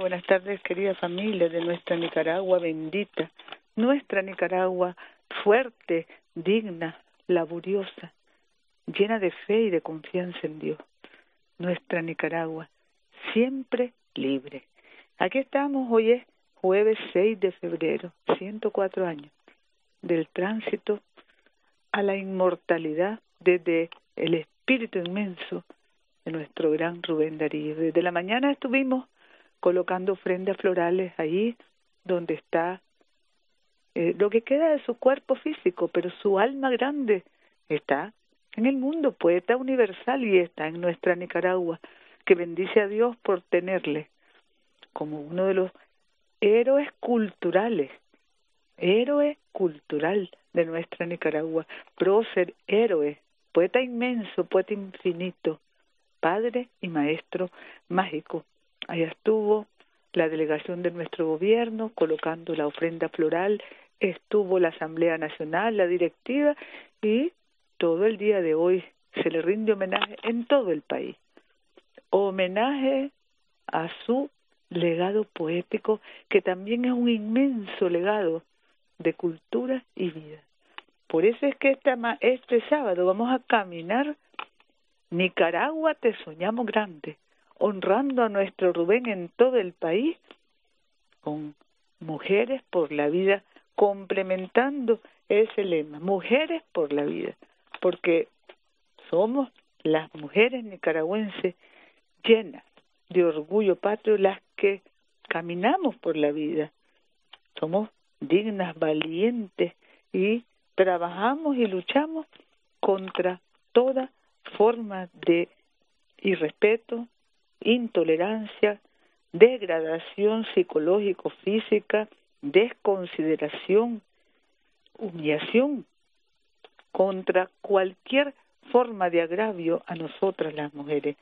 Buenas tardes, querida familia de nuestra Nicaragua bendita, nuestra Nicaragua fuerte, digna, laboriosa, llena de fe y de confianza en Dios. Nuestra Nicaragua, siempre libre. Aquí estamos, hoy es jueves 6 de febrero, 104 años del tránsito a la inmortalidad desde el espíritu inmenso de nuestro gran Rubén Darío. Desde la mañana estuvimos colocando ofrendas florales ahí donde está eh, lo que queda de su cuerpo físico, pero su alma grande está en el mundo, poeta universal, y está en nuestra Nicaragua, que bendice a Dios por tenerle como uno de los héroes culturales, héroe cultural de nuestra Nicaragua, prócer, héroe, poeta inmenso, poeta infinito, padre y maestro mágico. Allá estuvo la delegación de nuestro gobierno colocando la ofrenda floral, estuvo la Asamblea Nacional, la directiva y todo el día de hoy se le rinde homenaje en todo el país. Homenaje a su legado poético, que también es un inmenso legado de cultura y vida. Por eso es que este, este sábado vamos a caminar Nicaragua, te soñamos grande, honrando a nuestro Rubén en todo el país, con mujeres por la vida, complementando ese lema, mujeres por la vida, porque somos las mujeres nicaragüenses llenas de orgullo patrio las que caminamos por la vida. Somos dignas, valientes y trabajamos y luchamos contra toda forma de irrespeto, intolerancia, degradación psicológico-física, desconsideración, humillación contra cualquier forma de agravio a nosotras las mujeres.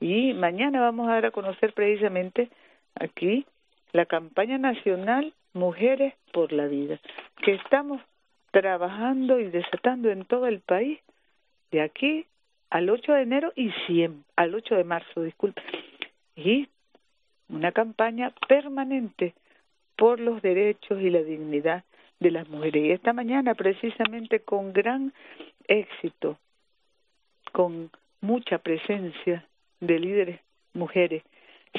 Y mañana vamos a dar a conocer precisamente aquí la campaña nacional Mujeres por la Vida, que estamos trabajando y desatando en todo el país de aquí al 8 de enero y 100, al 8 de marzo, disculpe. Y una campaña permanente por los derechos y la dignidad de las mujeres. Y esta mañana, precisamente con gran éxito, con mucha presencia de líderes mujeres.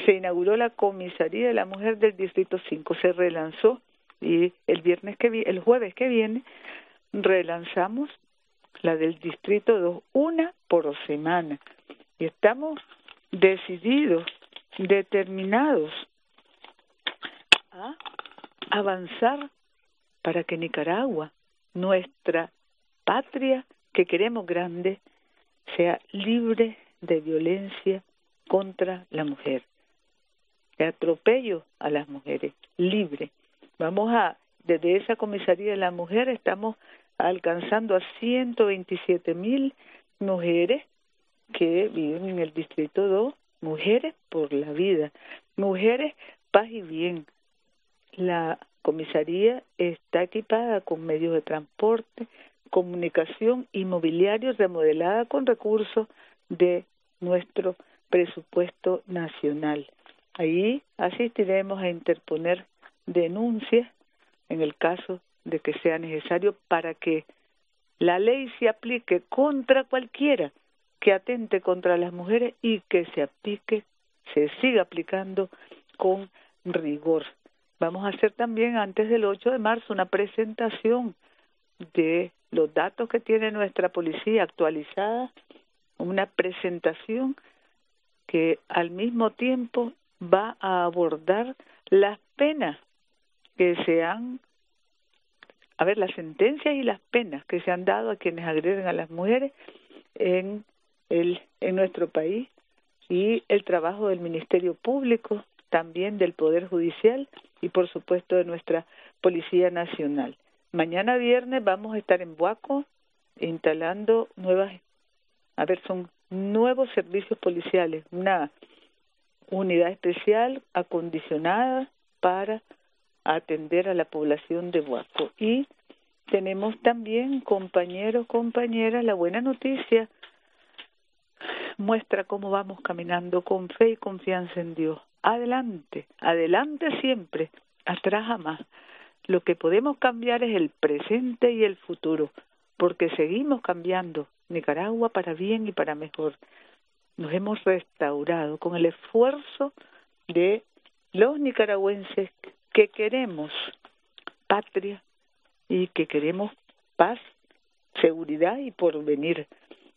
Se inauguró la comisaría de la mujer del distrito 5, se relanzó y el viernes que el jueves que viene relanzamos la del distrito 2, una por semana. Y estamos decididos, determinados a avanzar para que Nicaragua, nuestra patria que queremos grande, sea libre de violencia contra la mujer, de atropello a las mujeres, libre. Vamos a, desde esa comisaría de la mujer estamos alcanzando a 127 mil mujeres que viven en el distrito 2, mujeres por la vida, mujeres paz y bien. La comisaría está equipada con medios de transporte, comunicación inmobiliario remodelada con recursos de nuestro presupuesto nacional. Ahí asistiremos a interponer denuncias en el caso de que sea necesario para que la ley se aplique contra cualquiera que atente contra las mujeres y que se aplique, se siga aplicando con rigor. Vamos a hacer también antes del 8 de marzo una presentación de los datos que tiene nuestra policía actualizada una presentación que al mismo tiempo va a abordar las penas que se han, a ver, las sentencias y las penas que se han dado a quienes agreden a las mujeres en, el, en nuestro país y el trabajo del Ministerio Público, también del Poder Judicial y por supuesto de nuestra Policía Nacional. Mañana viernes vamos a estar en Buaco instalando nuevas a ver, son nuevos servicios policiales, una unidad especial acondicionada para atender a la población de Huaco. Y tenemos también, compañeros, compañeras, la buena noticia, muestra cómo vamos caminando con fe y confianza en Dios. Adelante, adelante siempre, atrás jamás. Lo que podemos cambiar es el presente y el futuro, porque seguimos cambiando Nicaragua para bien y para mejor. Nos hemos restaurado con el esfuerzo de los nicaragüenses que queremos patria y que queremos paz, seguridad y porvenir,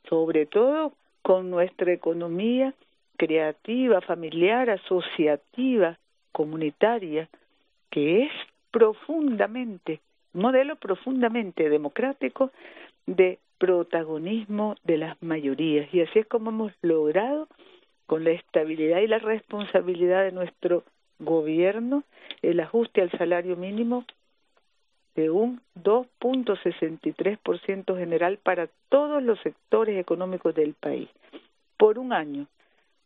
sobre todo con nuestra economía creativa, familiar, asociativa, comunitaria, que es profundamente, modelo profundamente democrático de protagonismo de las mayorías. Y así es como hemos logrado, con la estabilidad y la responsabilidad de nuestro gobierno, el ajuste al salario mínimo de un 2.63% general para todos los sectores económicos del país, por un año,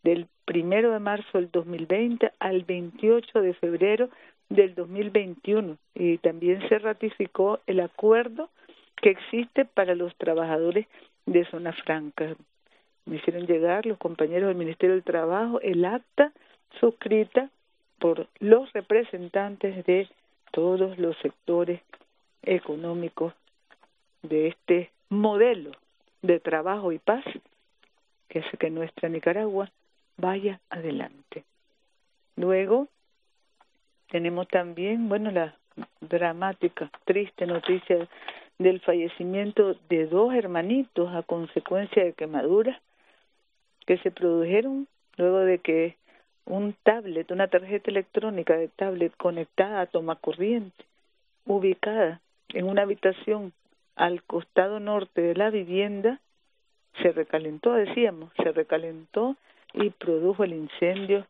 del primero de marzo del 2020 al 28 de febrero del 2021 y también se ratificó el acuerdo que existe para los trabajadores de zona franca. Me hicieron llegar los compañeros del Ministerio del Trabajo el acta suscrita por los representantes de todos los sectores económicos de este modelo de trabajo y paz que hace que nuestra Nicaragua vaya adelante. Luego tenemos también, bueno, la dramática, triste noticia del fallecimiento de dos hermanitos a consecuencia de quemaduras que se produjeron luego de que un tablet, una tarjeta electrónica de tablet conectada a toma corriente, ubicada en una habitación al costado norte de la vivienda, se recalentó, decíamos, se recalentó y produjo el incendio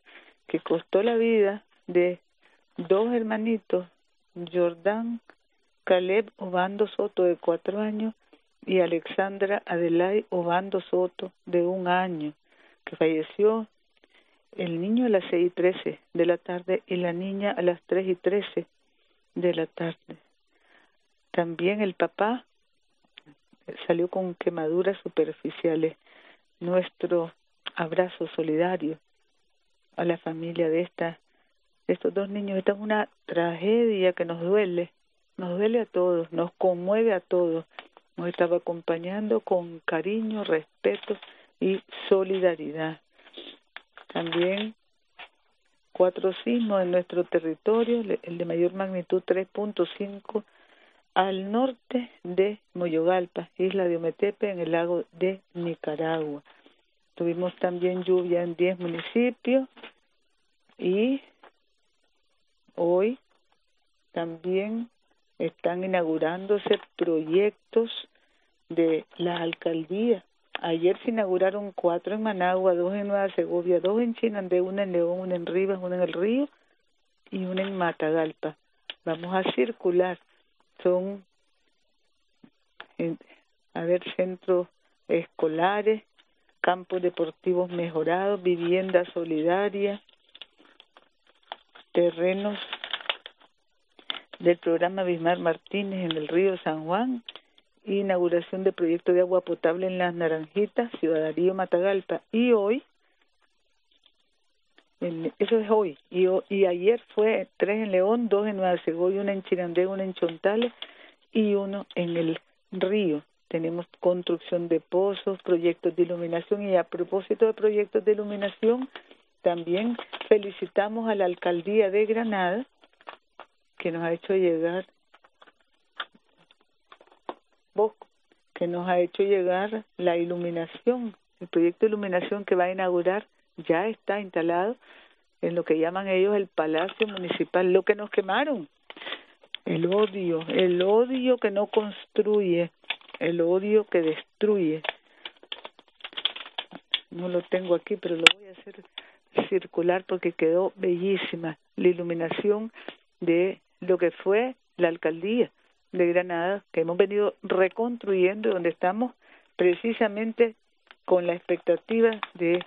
que costó la vida de dos hermanitos, Jordán Caleb Obando Soto de cuatro años y Alexandra Adelay Obando Soto de un año, que falleció el niño a las seis y trece de la tarde y la niña a las tres y trece de la tarde. También el papá salió con quemaduras superficiales. Nuestro abrazo solidario a la familia de esta de estos dos niños. Esta es una tragedia que nos duele, nos duele a todos, nos conmueve a todos. Nos estaba acompañando con cariño, respeto y solidaridad. También cuatro sismos en nuestro territorio, el de mayor magnitud 3.5 al norte de Moyogalpa, isla de Ometepe, en el lago de Nicaragua. Tuvimos también lluvia en 10 municipios y hoy también están inaugurándose proyectos de la alcaldía. Ayer se inauguraron cuatro en Managua, dos en Nueva Segovia, dos en Chinandé, una en León, una en Rivas, una en el Río y una en Matagalpa. Vamos a circular. Son, a ver, centros escolares, campos deportivos mejorados, vivienda solidaria, terrenos del programa Bismar Martínez en el río San Juan, inauguración de proyecto de agua potable en Las Naranjitas, Ciudadarío Matagalpa. Y hoy, eso es hoy, y, y ayer fue tres en León, dos en Nueva Segovia, una en Chirandé, una en Chontales y uno en el río tenemos construcción de pozos, proyectos de iluminación y a propósito de proyectos de iluminación, también felicitamos a la alcaldía de Granada que nos ha hecho llegar que nos ha hecho llegar la iluminación, el proyecto de iluminación que va a inaugurar ya está instalado en lo que llaman ellos el Palacio Municipal, lo que nos quemaron, el odio, el odio que no construye, el odio que destruye. No lo tengo aquí, pero lo voy a hacer circular porque quedó bellísima la iluminación de lo que fue la alcaldía de Granada, que hemos venido reconstruyendo, donde estamos precisamente con la expectativa de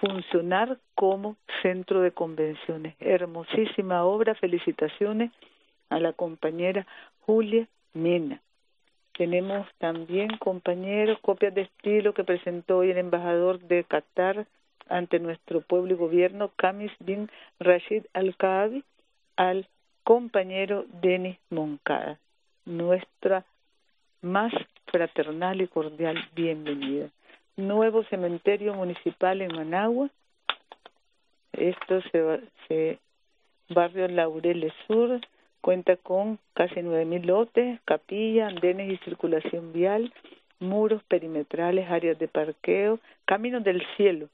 funcionar como centro de convenciones. Hermosísima obra, felicitaciones a la compañera Julia Mena Tenemos también, compañeros, copias de estilo que presentó hoy el embajador de Qatar ante nuestro pueblo y gobierno, Kamis bin Rashid Al-Kaabi, al compañero Denis Moncada. Nuestra más fraternal y cordial bienvenida. Nuevo cementerio municipal en Managua. Esto se, se barrio Laureles Sur, Cuenta con casi 9.000 lotes, capilla, andenes y circulación vial, muros perimetrales, áreas de parqueo, Camino del Cielo.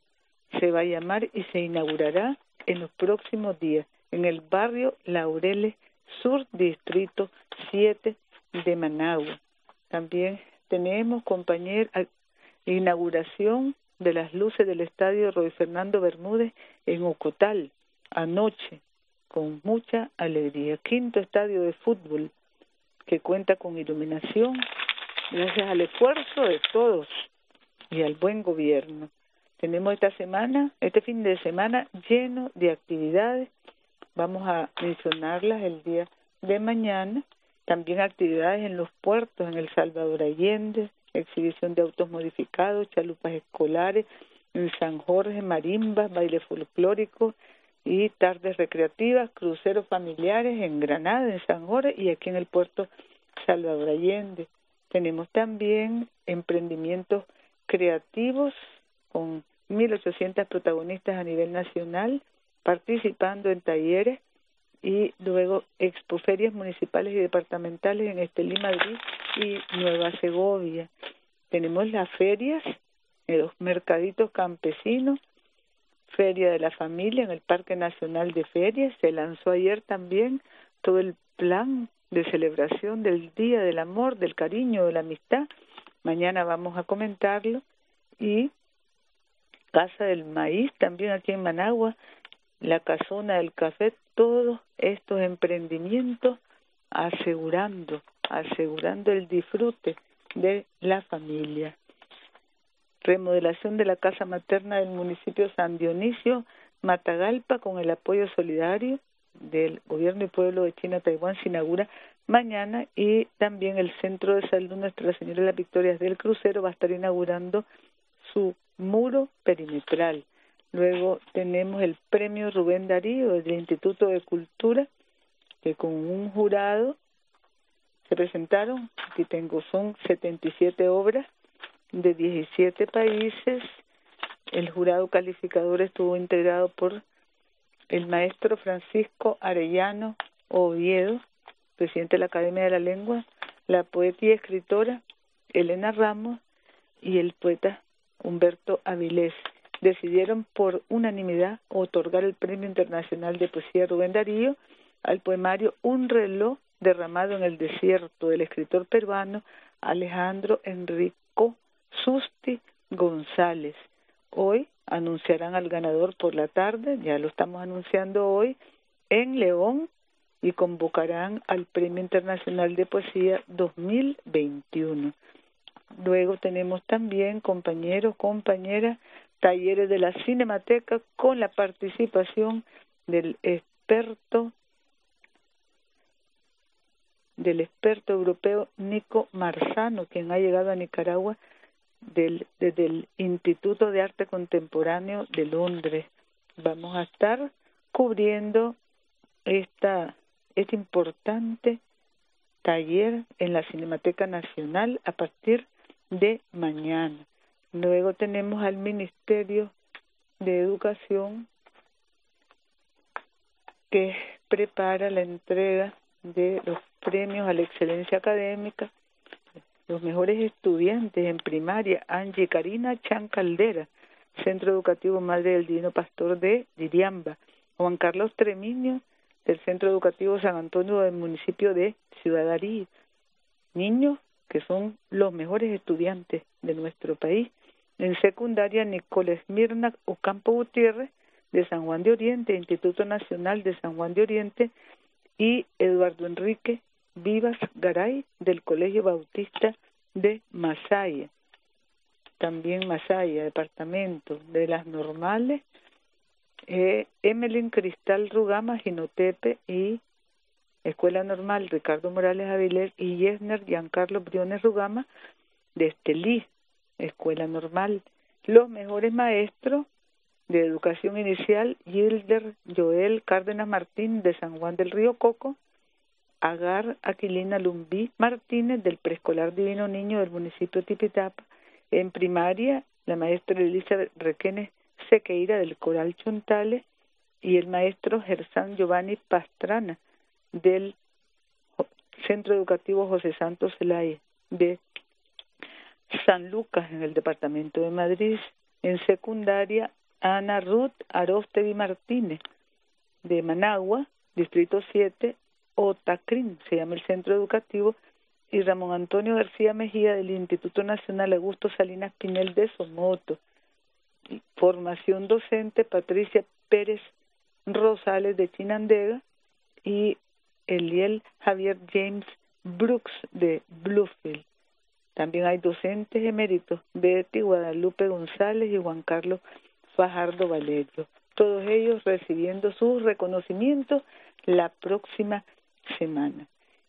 Se va a llamar y se inaugurará en los próximos días en el barrio Laureles Sur, Distrito 7 de Managua. También tenemos, compañero, inauguración de las luces del estadio Roy Fernando Bermúdez en Ocotal anoche con mucha alegría. Quinto estadio de fútbol que cuenta con iluminación gracias al esfuerzo de todos y al buen gobierno. Tenemos esta semana, este fin de semana lleno de actividades. Vamos a mencionarlas el día de mañana. También actividades en los puertos, en El Salvador Allende, exhibición de autos modificados, chalupas escolares, en San Jorge, marimbas, baile folclórico, y tardes recreativas, cruceros familiares en Granada, en San Jorge y aquí en el puerto Salvador Allende. Tenemos también emprendimientos creativos con 1.800 protagonistas a nivel nacional participando en talleres y luego expoferias municipales y departamentales en Estelí, Madrid y Nueva Segovia. Tenemos las ferias, los mercaditos campesinos, Feria de la Familia en el Parque Nacional de Ferias. Se lanzó ayer también todo el plan de celebración del Día del Amor, del Cariño, de la Amistad. Mañana vamos a comentarlo. Y Casa del Maíz, también aquí en Managua, la Casona del Café, todos estos emprendimientos asegurando, asegurando el disfrute de la familia remodelación de la casa materna del municipio San Dionisio, Matagalpa, con el apoyo solidario del Gobierno y Pueblo de China, Taiwán, se inaugura mañana y también el Centro de Salud Nuestra Señora de las Victorias del Crucero va a estar inaugurando su muro perimetral. Luego tenemos el premio Rubén Darío del Instituto de Cultura, que con un jurado se presentaron, aquí tengo, son 77 obras de 17 países. El jurado calificador estuvo integrado por el maestro Francisco Arellano Oviedo, presidente de la Academia de la Lengua, la poeta y escritora Elena Ramos y el poeta Humberto Avilés. Decidieron por unanimidad otorgar el Premio Internacional de Poesía Rubén Darío al poemario Un reloj derramado en el desierto del escritor peruano Alejandro Enrico Susti González. Hoy anunciarán al ganador por la tarde, ya lo estamos anunciando hoy, en León y convocarán al Premio Internacional de Poesía 2021. Luego tenemos también, compañeros, compañeras, talleres de la Cinemateca con la participación del experto del experto europeo Nico Marzano, quien ha llegado a Nicaragua del, desde el Instituto de Arte Contemporáneo de Londres. Vamos a estar cubriendo esta, este importante taller en la Cinemateca Nacional a partir de mañana. Luego tenemos al Ministerio de Educación que prepara la entrega de los premios a la excelencia académica. Los mejores estudiantes en primaria, Angie Karina Chan Caldera, Centro Educativo Madre del Divino Pastor de Diriamba, Juan Carlos Tremiño, del Centro Educativo San Antonio del municipio de Ciudadarí, niños que son los mejores estudiantes de nuestro país. En secundaria, Nicolás Mirna Ocampo Gutiérrez, de San Juan de Oriente, Instituto Nacional de San Juan de Oriente, y Eduardo Enrique Vivas Garay del Colegio Bautista de Masaya. También Masaya, departamento de las normales. Eh, Cristal Rugama Ginotepe y Escuela Normal Ricardo Morales Avilés y Yesner Giancarlo Briones Rugama de Estelí, Escuela Normal. Los mejores maestros de educación inicial, Gilder Joel Cárdenas Martín de San Juan del Río Coco, Agar Aquilina Lumbí Martínez del Preescolar Divino Niño del municipio de Tipitapa, en primaria la maestra Elizabeth Requenes Sequeira del Coral Chontales y el maestro Gersán Giovanni Pastrana del Centro Educativo José Santos Zelaya de San Lucas en el departamento de Madrid. En secundaria, Ana Ruth Arostegui Martínez de Managua, Distrito 7, Otacrin, se llama el centro educativo, y Ramón Antonio García Mejía del Instituto Nacional Augusto Salinas Pinel de Somoto. Formación docente Patricia Pérez Rosales de Chinandega y Eliel Javier James Brooks de Bluefield. También hay docentes eméritos, Betty Guadalupe González y Juan Carlos Fajardo Valerio. Todos ellos recibiendo sus reconocimientos la próxima semana.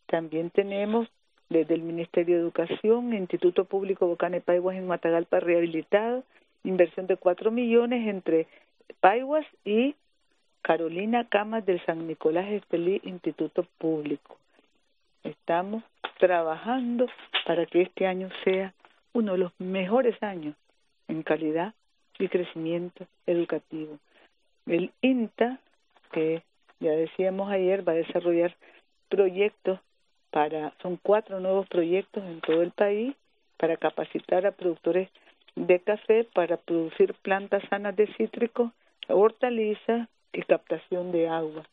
También tenemos desde el Ministerio de Educación, Instituto Público Bocane Paiguas en Matagalpa rehabilitado, inversión de cuatro millones entre Paiguas y Carolina Camas del San Nicolás Estelí Instituto Público. Estamos trabajando para que este año sea uno de los mejores años en calidad y crecimiento educativo. El INTA, que ya decíamos ayer, va a desarrollar proyectos para, son cuatro nuevos proyectos en todo el país para capacitar a productores de café para producir plantas sanas de cítricos, hortalizas y captación de agua.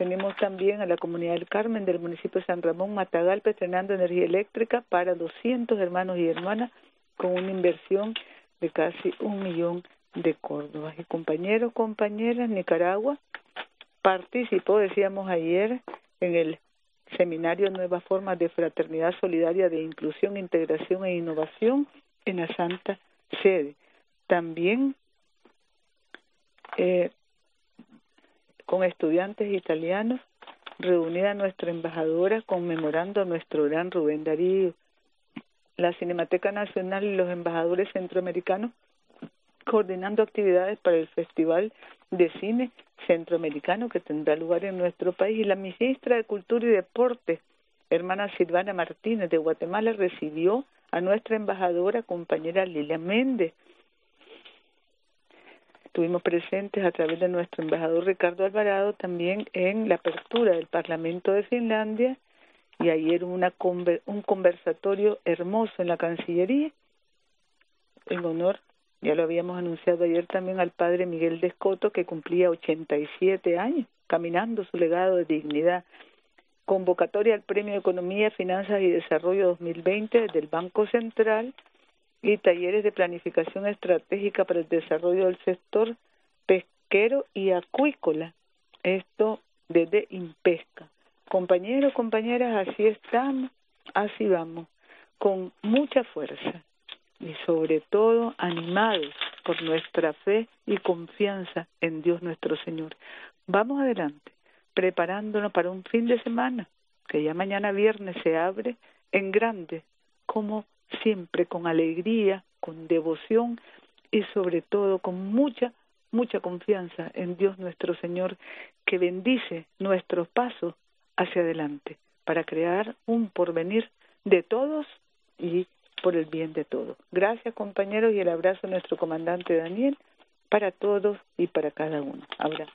Tenemos también a la comunidad del Carmen del municipio de San Ramón Matagalpa estrenando energía eléctrica para 200 hermanos y hermanas con una inversión de casi un millón de Córdoba. Y compañeros, compañeras, Nicaragua participó, decíamos ayer, en el seminario Nuevas Formas de Fraternidad Solidaria de Inclusión, Integración e Innovación en la Santa Sede. También eh, con estudiantes italianos, reunida nuestra embajadora conmemorando a nuestro gran Rubén Darío, la Cinemateca Nacional y los embajadores centroamericanos coordinando actividades para el Festival de Cine Centroamericano que tendrá lugar en nuestro país. Y la ministra de Cultura y Deporte, hermana Silvana Martínez de Guatemala, recibió a nuestra embajadora, compañera Lilia Méndez, Estuvimos presentes a través de nuestro embajador Ricardo Alvarado también en la apertura del Parlamento de Finlandia y ayer una un conversatorio hermoso en la Cancillería en honor, ya lo habíamos anunciado ayer también al padre Miguel Descoto que cumplía 87 años, caminando su legado de dignidad. Convocatoria al Premio Economía, Finanzas y Desarrollo 2020 del Banco Central y talleres de planificación estratégica para el desarrollo del sector pesquero y acuícola. Esto desde Impesca. Compañeros, compañeras, así estamos, así vamos, con mucha fuerza y sobre todo animados por nuestra fe y confianza en Dios nuestro Señor. Vamos adelante, preparándonos para un fin de semana que ya mañana viernes se abre en grande, como siempre con alegría, con devoción y sobre todo con mucha, mucha confianza en Dios nuestro Señor que bendice nuestros pasos hacia adelante para crear un porvenir de todos y por el bien de todos. Gracias compañeros y el abrazo a nuestro comandante Daniel para todos y para cada uno. Abrazo.